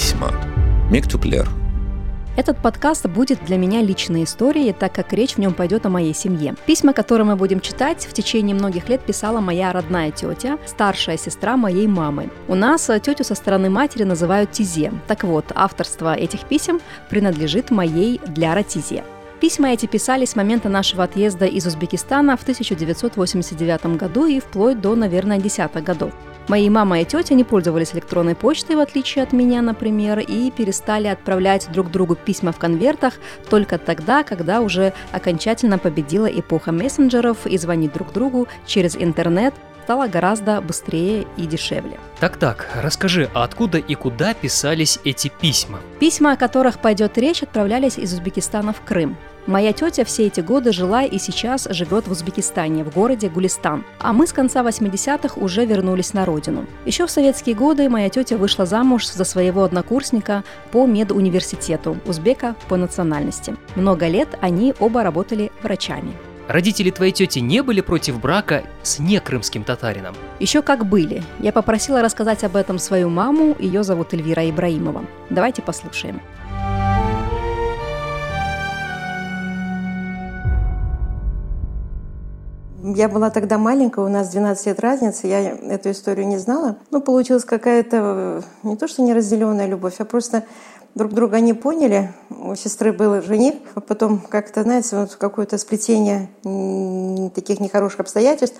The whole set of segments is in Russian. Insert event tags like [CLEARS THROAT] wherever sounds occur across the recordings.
Письма. Мектюплер. Этот подкаст будет для меня личной историей, так как речь в нем пойдет о моей семье. Письма, которые мы будем читать, в течение многих лет писала моя родная тетя, старшая сестра моей мамы. У нас тетю со стороны матери называют Тизе. Так вот, авторство этих писем принадлежит моей Диляра Тизе. Письма эти писали с момента нашего отъезда из Узбекистана в 1989 году и вплоть до, наверное, десятых годов. Мои мама и тетя не пользовались электронной почтой, в отличие от меня, например, и перестали отправлять друг другу письма в конвертах только тогда, когда уже окончательно победила эпоха мессенджеров и звонить друг другу через интернет стало гораздо быстрее и дешевле. Так-так, расскажи, а откуда и куда писались эти письма? Письма, о которых пойдет речь, отправлялись из Узбекистана в Крым. Моя тетя все эти годы жила и сейчас живет в Узбекистане, в городе Гулистан. А мы с конца 80-х уже вернулись на родину. Еще в советские годы моя тетя вышла замуж за своего однокурсника по медуниверситету, узбека по национальности. Много лет они оба работали врачами. Родители твоей тети не были против брака с некрымским татарином? Еще как были. Я попросила рассказать об этом свою маму, ее зовут Эльвира Ибраимова. Давайте послушаем. Я была тогда маленькая, у нас 12 лет разницы, я эту историю не знала. Ну, получилась какая-то не то что неразделенная любовь, а просто друг друга не поняли. У сестры был жених, а потом как-то, знаете, вот какое-то сплетение таких нехороших обстоятельств,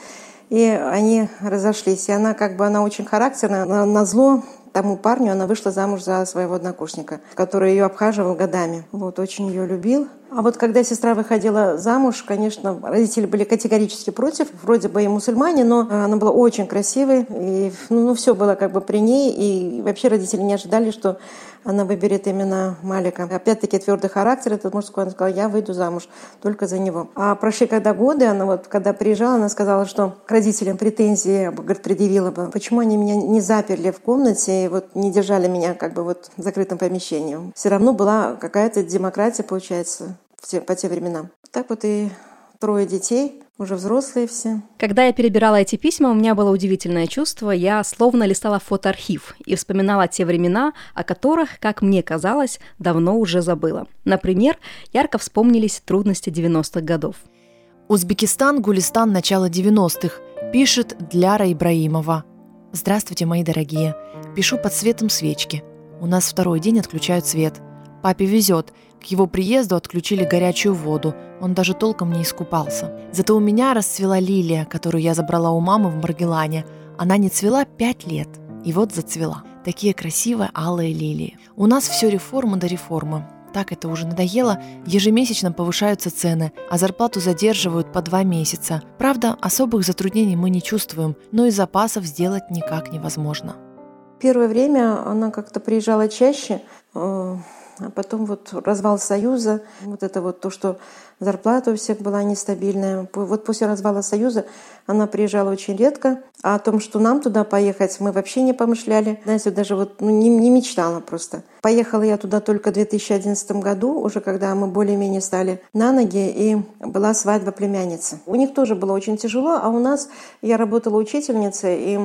и они разошлись. И она как бы, она очень характерная, на, зло тому парню она вышла замуж за своего однокурсника, который ее обхаживал годами. Вот, очень ее любил. А вот когда сестра выходила замуж, конечно, родители были категорически против. Вроде бы и мусульмане, но она была очень красивой. И ну, ну все было как бы при ней. И вообще родители не ожидали, что она выберет именно Малика. Опять-таки твердый характер этот мужской. Она сказала, я выйду замуж только за него. А прошли когда годы, она вот когда приезжала, она сказала, что к родителям претензии, говорит, предъявила бы, почему они меня не заперли в комнате и вот не держали меня как бы вот в закрытом помещении. Все равно была какая-то демократия, получается по тем временам. Так вот и трое детей, уже взрослые все. Когда я перебирала эти письма, у меня было удивительное чувство. Я словно листала фотоархив и вспоминала те времена, о которых, как мне казалось, давно уже забыла. Например, ярко вспомнились трудности 90-х годов. Узбекистан, Гулистан, начало 90-х. Пишет Дляра Ибраимова. Здравствуйте, мои дорогие. Пишу под светом свечки. У нас второй день отключают свет. Папе везет. К его приезду отключили горячую воду, он даже толком не искупался. Зато у меня расцвела лилия, которую я забрала у мамы в Маргелане. Она не цвела пять лет, и вот зацвела. Такие красивые алые лилии. У нас все реформа до реформы. Так это уже надоело, ежемесячно повышаются цены, а зарплату задерживают по два месяца. Правда, особых затруднений мы не чувствуем, но и запасов сделать никак невозможно. Первое время она как-то приезжала чаще, э, а потом вот развал Союза, вот это вот то, что зарплата у всех была нестабильная. Вот после развала Союза она приезжала очень редко, а о том, что нам туда поехать, мы вообще не помышляли. Знаете, даже вот ну, не, не мечтала просто. Поехала я туда только в 2011 году, уже когда мы более-менее стали на ноги, и была свадьба племянницы. У них тоже было очень тяжело, а у нас я работала учительницей, и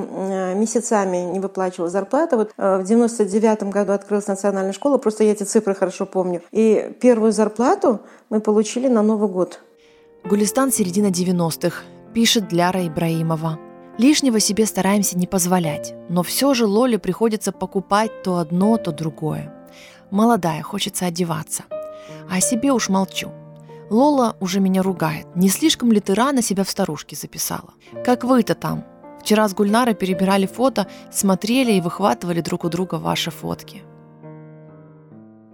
месяцами не выплачивала зарплату. Вот э, в 99 году открылась национальная школа, просто я эти цифры хорошо помню. И первую зарплату мы получили на Новый год. Гулистан середина 90-х, пишет Дляра Ибраимова. Лишнего себе стараемся не позволять, но все же Лоле приходится покупать то одно, то другое. Молодая, хочется одеваться. А о себе уж молчу. Лола уже меня ругает. Не слишком ли ты рано себя в старушке записала? Как вы-то там? Вчера с Гульнарой перебирали фото, смотрели и выхватывали друг у друга ваши фотки.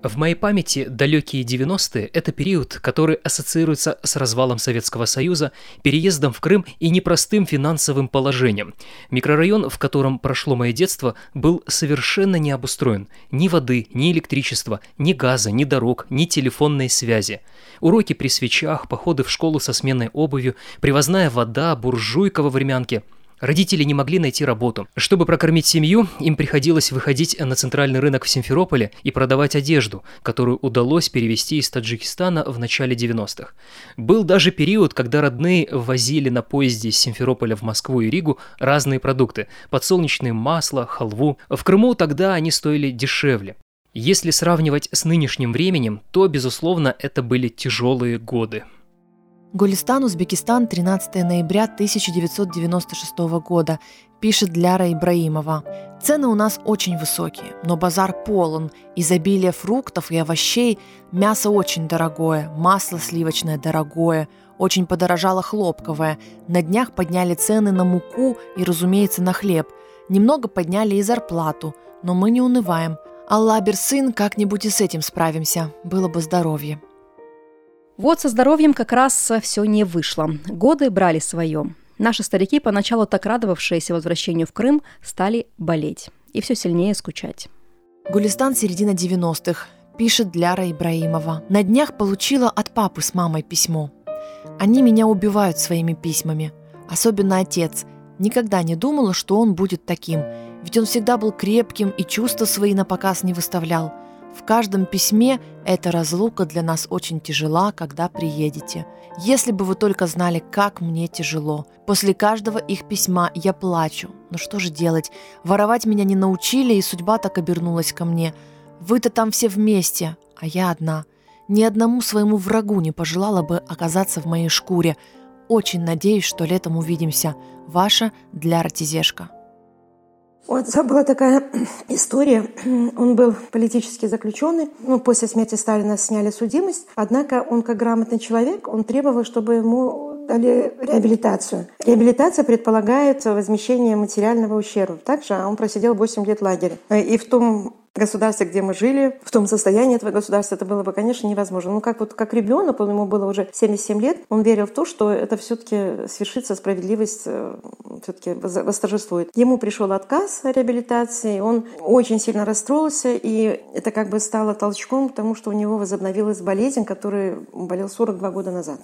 В моей памяти далекие 90-е – это период, который ассоциируется с развалом Советского Союза, переездом в Крым и непростым финансовым положением. Микрорайон, в котором прошло мое детство, был совершенно не обустроен. Ни воды, ни электричества, ни газа, ни дорог, ни телефонной связи. Уроки при свечах, походы в школу со сменной обувью, привозная вода, буржуйка во времянке – Родители не могли найти работу. Чтобы прокормить семью, им приходилось выходить на центральный рынок в Симферополе и продавать одежду, которую удалось перевести из Таджикистана в начале 90-х. Был даже период, когда родные возили на поезде из Симферополя в Москву и Ригу разные продукты – подсолнечное масло, халву. В Крыму тогда они стоили дешевле. Если сравнивать с нынешним временем, то, безусловно, это были тяжелые годы. Гулистан, Узбекистан, 13 ноября 1996 года, пишет Ляра Ибраимова. Цены у нас очень высокие, но базар полон, изобилие фруктов и овощей, мясо очень дорогое, масло сливочное дорогое, очень подорожало хлопковое, на днях подняли цены на муку и, разумеется, на хлеб. Немного подняли и зарплату, но мы не унываем. Аллах сын, как-нибудь и с этим справимся, было бы здоровье. Вот со здоровьем как раз все не вышло. Годы брали свое. Наши старики, поначалу так радовавшиеся возвращению в Крым, стали болеть и все сильнее скучать. Гулистан середина 90-х. Пишет Ляра Ибраимова. На днях получила от папы с мамой письмо. Они меня убивают своими письмами. Особенно отец. Никогда не думала, что он будет таким. Ведь он всегда был крепким и чувства свои на показ не выставлял. В каждом письме эта разлука для нас очень тяжела, когда приедете. Если бы вы только знали, как мне тяжело. После каждого их письма я плачу. Но что же делать? Воровать меня не научили, и судьба так обернулась ко мне. Вы-то там все вместе, а я одна. Ни одному своему врагу не пожелала бы оказаться в моей шкуре. Очень надеюсь, что летом увидимся. Ваша для Ратизешка. У отца была такая [CLEARS THROAT] история. Он был политически заключенный. Ну, после смерти Сталина сняли судимость. Однако он, как грамотный человек, он требовал, чтобы ему дали реабилитацию. Реабилитация предполагает возмещение материального ущерба. Также он просидел 8 лет в лагере. И в том государстве, где мы жили, в том состоянии этого государства, это было бы, конечно, невозможно. Ну, как вот как ребенок, он ему было уже 77 лет, он верил в то, что это все-таки свершится, справедливость э, все-таки восторжествует. Ему пришел отказ о реабилитации, он очень сильно расстроился, и это как бы стало толчком к тому, что у него возобновилась болезнь, которой болел 42 года назад.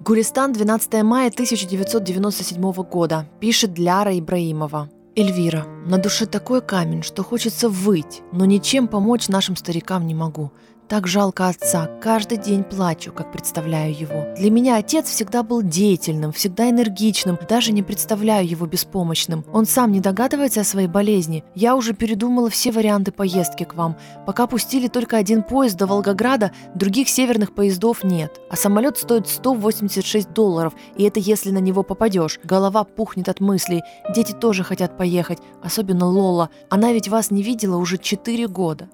Гуристан, 12 мая 1997 года, пишет Ляра Ибраимова. Эльвира, на душе такой камень, что хочется выть, но ничем помочь нашим старикам не могу. Так жалко отца, каждый день плачу, как представляю его. Для меня отец всегда был деятельным, всегда энергичным, даже не представляю его беспомощным. Он сам не догадывается о своей болезни. Я уже передумала все варианты поездки к вам. Пока пустили только один поезд до Волгограда, других северных поездов нет. А самолет стоит 186 долларов, и это если на него попадешь. Голова пухнет от мыслей. Дети тоже хотят поехать, особенно Лола. Она ведь вас не видела уже 4 года.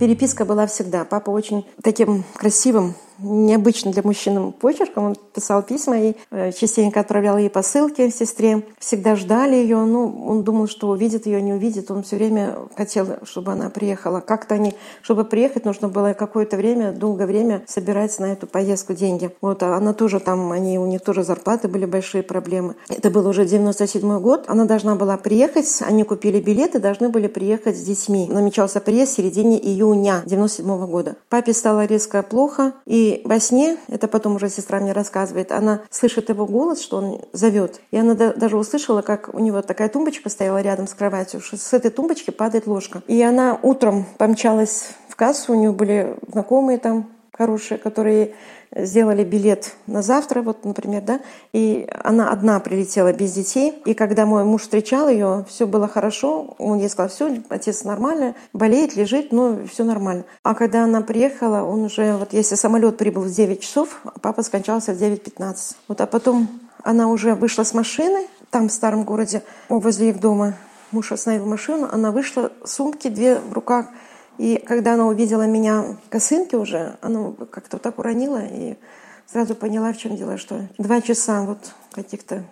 Переписка была всегда. Папа очень таким красивым необычно для мужчин почерком. Он писал письма и э, частенько отправлял ей посылки сестре. Всегда ждали ее. Ну, он думал, что увидит ее, не увидит. Он все время хотел, чтобы она приехала. Как-то они, чтобы приехать, нужно было какое-то время, долгое время собирать на эту поездку деньги. Вот, а она тоже там, они, у них тоже зарплаты были большие проблемы. Это был уже 97 год. Она должна была приехать. Они купили билеты, должны были приехать с детьми. Намечался приезд в середине июня 97 года. Папе стало резко плохо, и во сне, это потом уже сестра мне рассказывает, она слышит его голос, что он зовет. И она даже услышала, как у него такая тумбочка стояла рядом с кроватью, что с этой тумбочки падает ложка. И она утром помчалась в кассу, у нее были знакомые там хорошие, которые сделали билет на завтра, вот, например, да, и она одна прилетела без детей, и когда мой муж встречал ее, все было хорошо, он ей сказал, все, отец нормально, болеет, лежит, ну, все нормально. А когда она приехала, он уже, вот если самолет прибыл в 9 часов, папа скончался в 9.15. Вот, а потом она уже вышла с машины, там в старом городе, возле их дома, муж остановил машину, она вышла, сумки две в руках – и когда она увидела меня в косынке уже, она как-то так уронила и сразу поняла, в чем дело, что два часа вот каких-то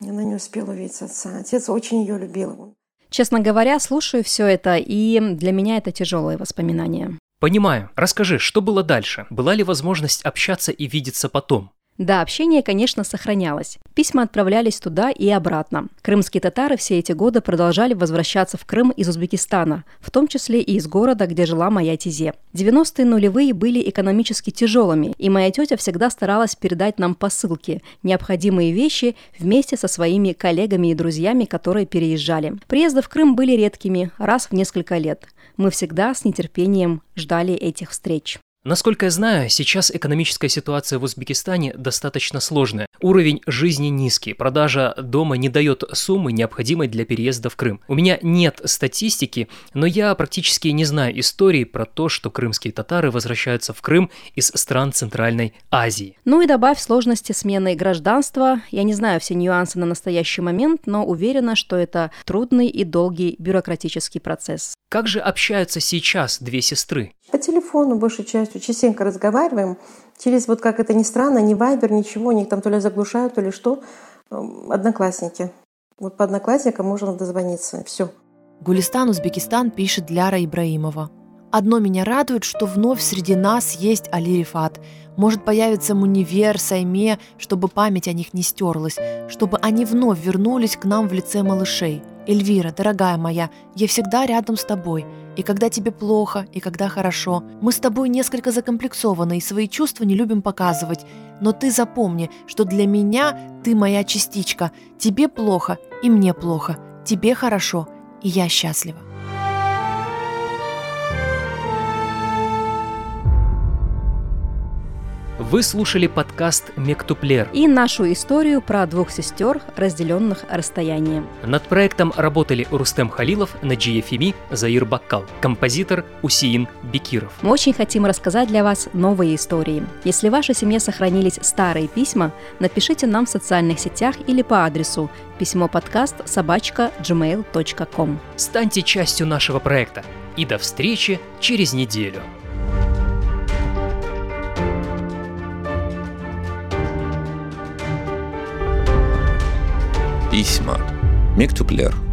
она не успела увидеть отца. Отец очень ее любил. Честно говоря, слушаю все это, и для меня это тяжелые воспоминания. Понимаю. Расскажи, что было дальше? Была ли возможность общаться и видеться потом? Да, общение, конечно, сохранялось. Письма отправлялись туда и обратно. Крымские татары все эти годы продолжали возвращаться в Крым из Узбекистана, в том числе и из города, где жила моя тезе. 90-е нулевые были экономически тяжелыми, и моя тетя всегда старалась передать нам посылки, необходимые вещи вместе со своими коллегами и друзьями, которые переезжали. Приезды в Крым были редкими, раз в несколько лет. Мы всегда с нетерпением ждали этих встреч. Насколько я знаю, сейчас экономическая ситуация в Узбекистане достаточно сложная. Уровень жизни низкий, продажа дома не дает суммы, необходимой для переезда в Крым. У меня нет статистики, но я практически не знаю истории про то, что крымские татары возвращаются в Крым из стран Центральной Азии. Ну и добавь сложности смены гражданства. Я не знаю все нюансы на настоящий момент, но уверена, что это трудный и долгий бюрократический процесс. Как же общаются сейчас две сестры? По телефону большей частью частенько разговариваем. Через, вот как это ни странно, ни вайбер, ничего, них там то ли заглушают, то ли что. Эм, одноклассники. Вот по одноклассникам можно дозвониться. Все. Гулистан Узбекистан пишет Ляра Ибраимова. Одно меня радует, что вновь среди нас есть Али Рифат. Может появиться Мунивер, Сайме, чтобы память о них не стерлась, чтобы они вновь вернулись к нам в лице малышей – Эльвира, дорогая моя, я всегда рядом с тобой. И когда тебе плохо, и когда хорошо. Мы с тобой несколько закомплексованы и свои чувства не любим показывать. Но ты запомни, что для меня ты моя частичка. Тебе плохо, и мне плохо. Тебе хорошо, и я счастлива. Вы слушали подкаст «Мектюплер» и нашу историю про двух сестер, разделенных расстоянием. Над проектом работали Рустем Халилов, Наджие Феми, Заир Баккал, композитор Усеин Бекиров. Мы очень хотим рассказать для вас новые истории. Если в вашей семье сохранились старые письма, напишите нам в социальных сетях или по адресу письмо подкаст собачка gmail.com. Станьте частью нашего проекта и до встречи через неделю. Письма. Мектюплер.